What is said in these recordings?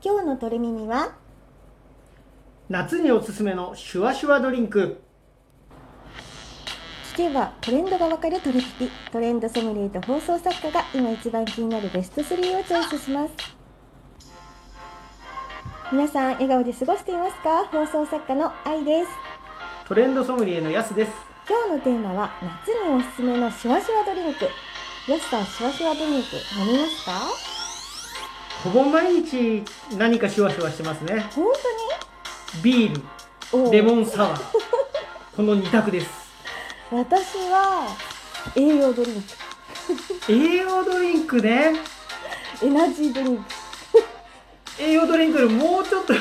今日のトレミミは？夏におすすめのシュワシュワドリンク。聞けばトレンドがわかるトレキピトレンドソムリエと放送作家が今一番気になるベスト3をチョイスします。皆さん笑顔で過ごしていますか？放送作家の愛です。トレンドソムリエのヤスです。今日のテーマは夏におすすめのシュワシュワドリンク。やすさんシュワシュワドリンク飲みますか？ほぼ毎日何かシュワシュワしてますね。本当に？おー。レモンサワー。この2択です。私は栄養ドリンク。栄養ドリンクね。エナジードリンク。栄養ドリンクよりもうちょっと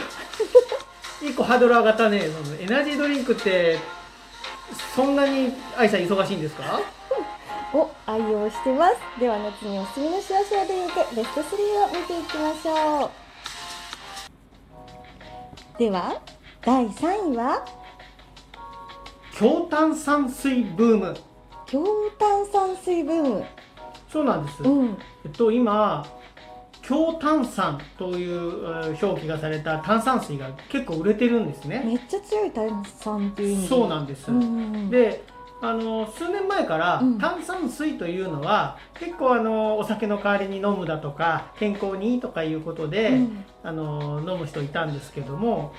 一個ハードル上がったね。そのエナジードリンクってそんなに愛さん忙しいんですか？を愛用してます。では夏におすすめのシュワシュワドリンクベスト3を見ていきましょう。では第3位は？強炭酸水ブーム。強炭酸水ブーム。そうなんです、うん。えっと今強炭酸というえー表記がされた炭酸水が結構売れてるんですね。めっちゃ強い炭酸っていうそうなんです、うん。であの数年前からうん。炭酸水というのは、結構あのお酒の代わりに飲むだとか健康にいいとかいうことで、うん。あの飲む人いたんですけども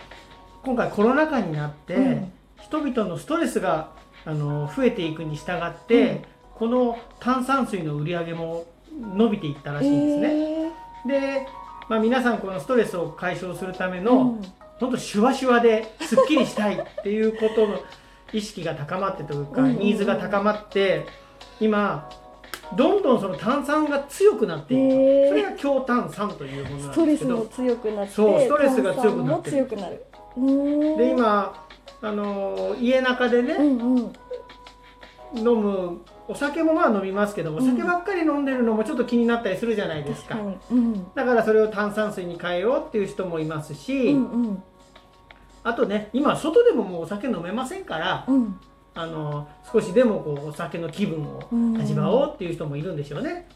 今回コロナ禍になって、うん。人々のストレスがあの増えていくに従って、うん。この炭酸水の売り上げも伸びていったらしいんですね。えで、まあ、皆さんこのストレスを解消するためーの、うん。本当シュワシュワですっきりしたいっていうことの意識が高まってというか、ニーズが高まって今どんどんその炭酸が強くなっていく、それが強炭酸というものなストレスもんですけど強くなってそうストレスが強くなってる。で今あのー家中でね、うんうん。飲むお酒もまあ飲みますけどお酒ばっかり飲んでるのもちょっと気になったりするじゃないですか,、確かに。うん。だからそれを炭酸水に変えようっていう人もいますし、うんうんあとね今外でももうお酒飲めませんから、うんあの少しでもこうお酒の気分を味わおうっていう人もいるんでしょうね。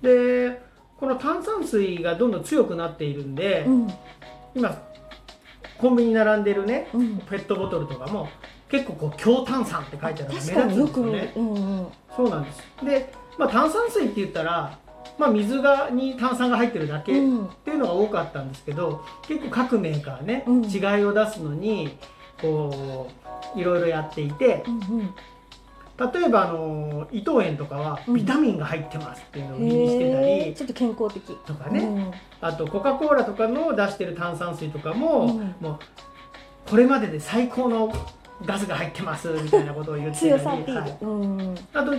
でこの炭酸水がどんどん強くなっているんで、うん今コンビニに並んでるねうんペットボトルとかも結構こう強炭酸って書いてあるのが目立つんですよね。く見るうんうんそうなんです。で、まあ、炭酸水って言ったら、まあ、水がに炭酸が入ってるだけっうん。ていうのが多かったんですけど結構各メーカーね、うん。違いを出すのにこういろいろやっていてうん例えばあの伊藤園とかはうん。ビタミンが入ってますっていうのをうん売りにしてたり、ちょっと健康的。とかね、あとコカ・コーラとかの出してる炭酸水とかも、うん。もうこれまでで最高のガスが入ってますみたいなことを言ってたり、はい。あと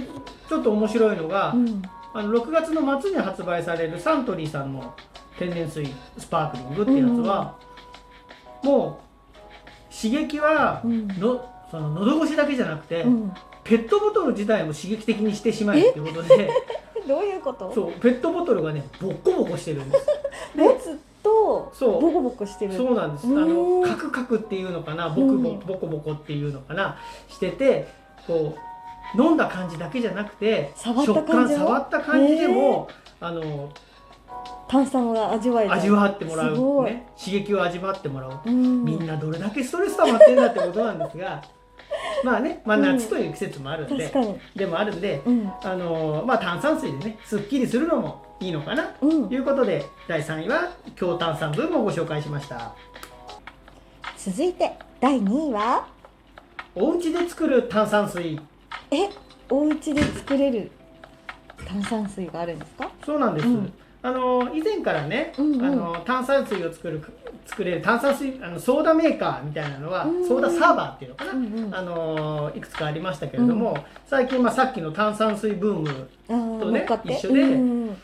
ちょっと面白いのが、うんあの6月の末に発売されるサントリーさんの天然水スパークリングっていうやつは、もう刺激はうん。のその喉越しだけじゃなくて、うん。ペットボトル自体も刺激的にしてしまえっていうことで どういうこと？そうペットボトルがねボッコボコしてるんです。持つとそう。ボコボコしてる。そうなんです。あのカクカクっていうのかなボクボうん。ボコボコっていうのかなしててこう飲んだ感じだけじゃなくて食感触った感じでもあの炭酸が味わえる味わってもらう、ね、刺激を味わってもらおう、うん。みんなどれだけストレス溜まってんだってことなんですが。まあね、まあ、うん。夏という季節もあるんで、確かに。でもあるんで、うん。あのまあ、炭酸水でねすっきりするのもいいのかな？うん。ということで第3位は強炭酸分もご紹介しました。続いて第2位は？お家で作る炭酸水えお家で作れる炭酸水があるんですか？そうなんです、うん。あの以前からね、うんうん。あの炭酸水を作る作れる炭酸水あのソーダメーカーみたいなのは、うんソーダサーバーっていうのかな、うんうん。あのいくつかありましたけれども、最近、まあ、さっきの炭酸水ブームとね一緒でうん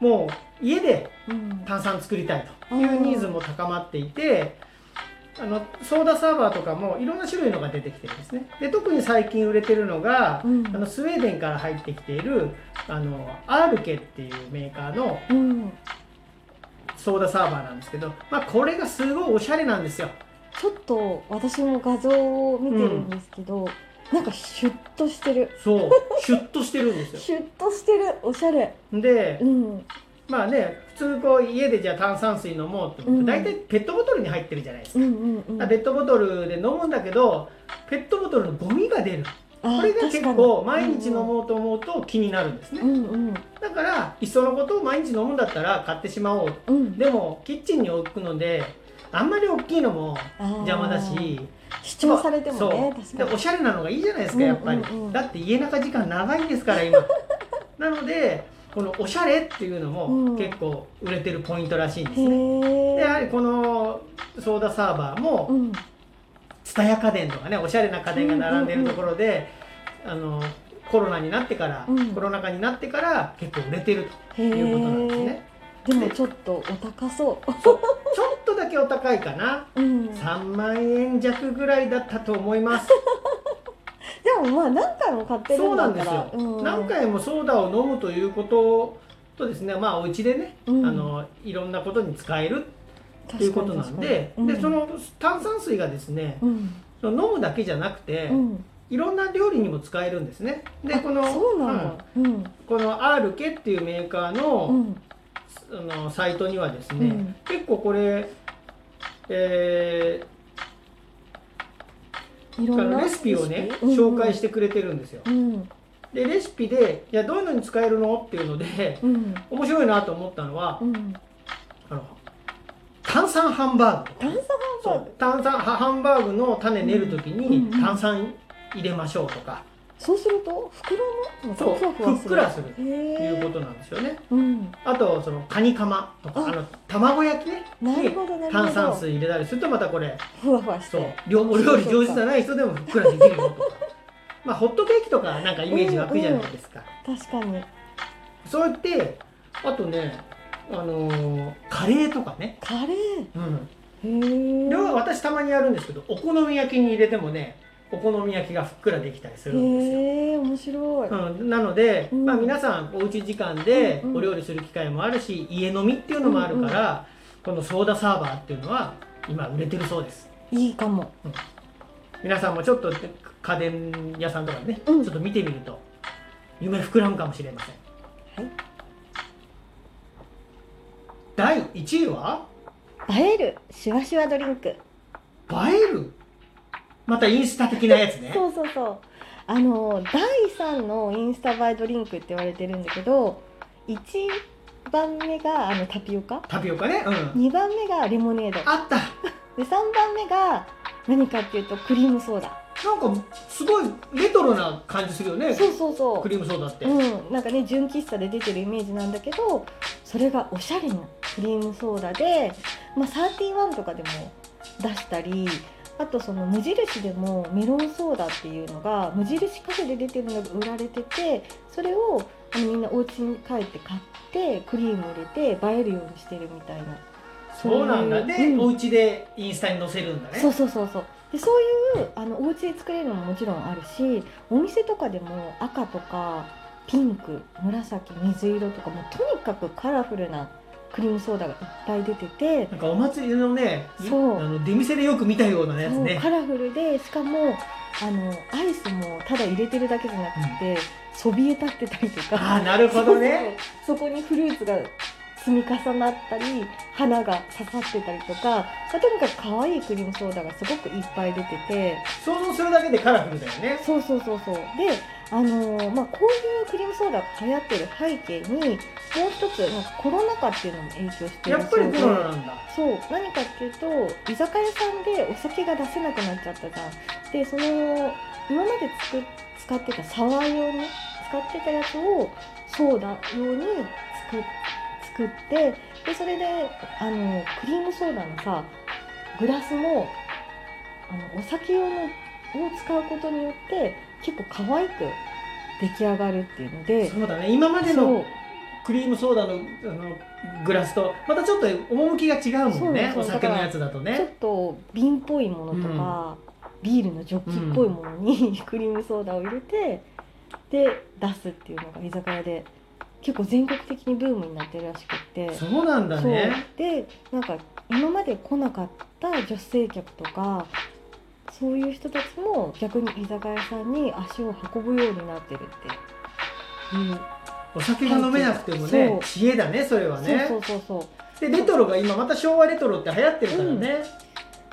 もう家でうん。炭酸作りたいというニーズも高まっていてあのソーダサーバーとかもいろんな種類のが出てきてるんですね。で特に最近売れてるのが、うん。あのスウェーデンから入ってきているあのアールケっていうメーカーのうん。ソーダサーバーなんですけど、まあ、これがすごいおしゃれなんですよ。ちょっと私も画像を見てるんですけど、なんかシュッとしてる。そう。シュッとしてるんですよ。シュッとしてる。おしゃれ。でうんまあね普通こう家でじゃあ炭酸水飲もうって思うと大体ペットボトルに入ってるじゃないですか、うんうんうん。ペットボトルで飲むんだけどペットボトルのゴミが出る。あこれが結構毎日飲もうと思うと気になるんですね、うんうん。だからいっそのことを毎日飲むんだったら買ってしまおう。うん。でもキッチンに置くのであんまり大きいのも邪魔だし主張されてもねでおしゃれなのがいいじゃないですかやっぱり、うんうんうん。だって家中時間長いんですから今。なのでこのおしゃれっていうのうん。も結構売れてるポイントらしいんですへね、でやはえりこのソーダサーバーもうん。蔦屋家電とかねおしゃれな家電が並んでるところで、あのコロナになってから、うん。コロナ禍になってから結構売れてるとへいうことなんですね。でもちょっとお高そう。そう。ちょっとだけお高いかな。うん。3万円弱ぐらいだったと思いますでもまあ何回も買ってるそうんなだったんですよ。ら、うん。何回もソーダを飲むということとですねまあお家でね、うん。あのいろんなことに使えるっていうことなんで確かに確かに。でその炭酸水がですねうん。その飲むだけじゃなくて、うん。いろんな料理にも使えるんですね。であこのそうなんだ。うん。うん。この R ケっていうメーカーの,、うんあのサイトにはですね、うん。結構これ、えー、あいろんなのレシピをね、紹介してくれてるんですよ。うん。でレシピでいやどういうのに使えるの？っていうのでうん。面白いなと思ったのは、うん。あの炭酸ハンバーグ炭酸ハンバーグ。そう炭酸ハハンバーグの種練る時うんにうん。炭酸入れましょうとか、そうすると膨らむそうふっくらする。へえいうことなんですよね。うん。あとそのカニカマとかああの卵焼きね炭酸水入れたりするとまたこれふわふわしそうお料理上手じゃない人でもふっくらできるよとか。まあホットケーキとかなんかイメージ湧くじゃないですか、確かに。そうやってあとねあのーカレーとかね、カレー。うん、では私たまにやるんですけどお好み焼きに入れてもねお好み焼きがふっくらできたりするんですよ、へえ面白い。うん、なので、うん。まあ、皆さんおうち時間でうんうん。お料理する機会もあるし家飲みっていうのもあるから、このソーダサーバーっていうのは今売れてるそうです。いいかも。皆さんもちょっと家電屋さんとかでね、うん。ちょっと見てみると夢膨らむかもしれません。はい。第1位は？映えるシュワシュワドリンク。映える？またインスタ的なやつね。そうそうそう。あの第3のインスタ映えドリンクって言われてるんだけど1番目があのタピオカ？タピオカね。うん。2番目がレモネード。あった。で3番目が何かっていうとクリームソーダ。なんかすごいレトロな感じするよね。そうそうそクリームソーダって、ううん。なんかね純喫茶で出てるイメージなんだけどそれがおしゃれなクリームソーダで、まあ、31とかでも出したりあとその無印でもメロンソーダっていうのが無印カフェで出てるのが売られててそれをあのみんなお家に帰って買ってクリーム入れて映えるようにしてるみたいな。そうなんだ。で、うん。お家でインスタに載せるんだね。そうそうそうそう。でそういうあのお家で作れるのももちろんあるしお店とかでも赤とかピンク紫水色とかもうとにかくカラフルなクリームソーダがいっぱい出てて、なんかお祭りのねそう。あの出店でよく見たようなやつね。カラフルでしかもあのアイスもただ入れてるだけじゃなくて、そびえ立ってたりとか。ああなるほどね。そこにフルーツが積み重なったり花が刺さってたりとか、まあ、とにかく可愛いクリームソーダがすごくいっぱい出てて。想像するだけでカラフルだよね。そうそうそうそう。であのーまあこういうクリームソーダが流行ってる背景にもう一つなんかコロナ禍っていうのも影響してやるっぱりコロナでなんだ。そう何かっていうと居酒屋さんでお酒が出せなくなっちゃったじゃん。でその今までつく使ってたサワー用に使ってたやつをソーダ用に作っ作ってでそれであのクリームソーダのさグラスもあのお酒用のを使うことによって結構可愛く出来上がるっていうのでそうだね。今までのクリームソーダのあのグラスとまたちょっと趣が違うもんね。お酒のやつだとちょっねと瓶っぽいものとか、ビールのジョッキっぽいものに、クリームソーダを入れてで出すっていうのが居酒屋で結構全国的にブームになってるらしくって。そうなんだね。でなんか今まで来なかった女性客とかそういう人たちも逆に居酒屋さんに足を運ぶようになってるって。いうお酒が飲めなくてもね知恵だねそれはね。そうそうそうそう。でレトロが今また昭和レトロって流行ってるからね、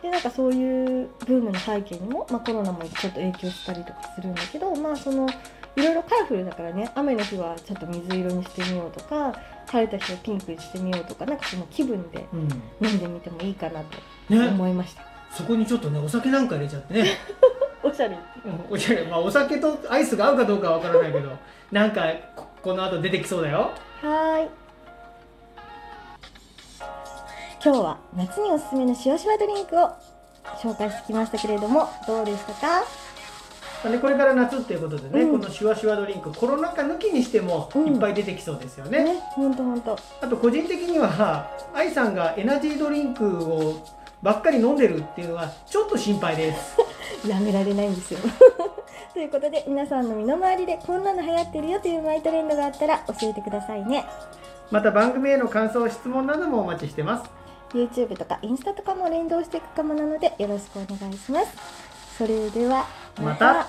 でなんかそういうブームの背景にも、まあ、コロナもちょっと影響したりとかするんだけどまあそのいろいろカラフルだからね雨の日はちょっと水色にしてみようとか晴れた日はピンクにしてみようとかなんかその気分でうん。飲んでみてもいいかなとね。思いました、そこにちょっとねお酒なんか入れちゃってね、おしゃれ。うんおしゃれ。まあ、お酒とアイスが合うかどうかは分からないけどなんかここの後出てきそうだよ。はーい。今日は夏におすすめのしわしわドリンクを紹介してきましたけれどもどうでしたか？まあね、これから夏っていうことでね、うん。このシュワシュワドリンクコロナ禍抜きにしてもうん。いっぱい出てきそうですよね、ねほんとほんと。あと個人的には愛さんがエナジードリンクをばっかり飲んでるっていうのはちょっと心配です。やめられないんですよ。ということで皆さんの身の回りでこんなの流行ってるよというマイトレンドがあったら教えてくださいね。また番組への感想質問などもお待ちしてます。YouTube とかインスタとかも連動していくかもなのでよろしくお願いします。それではまた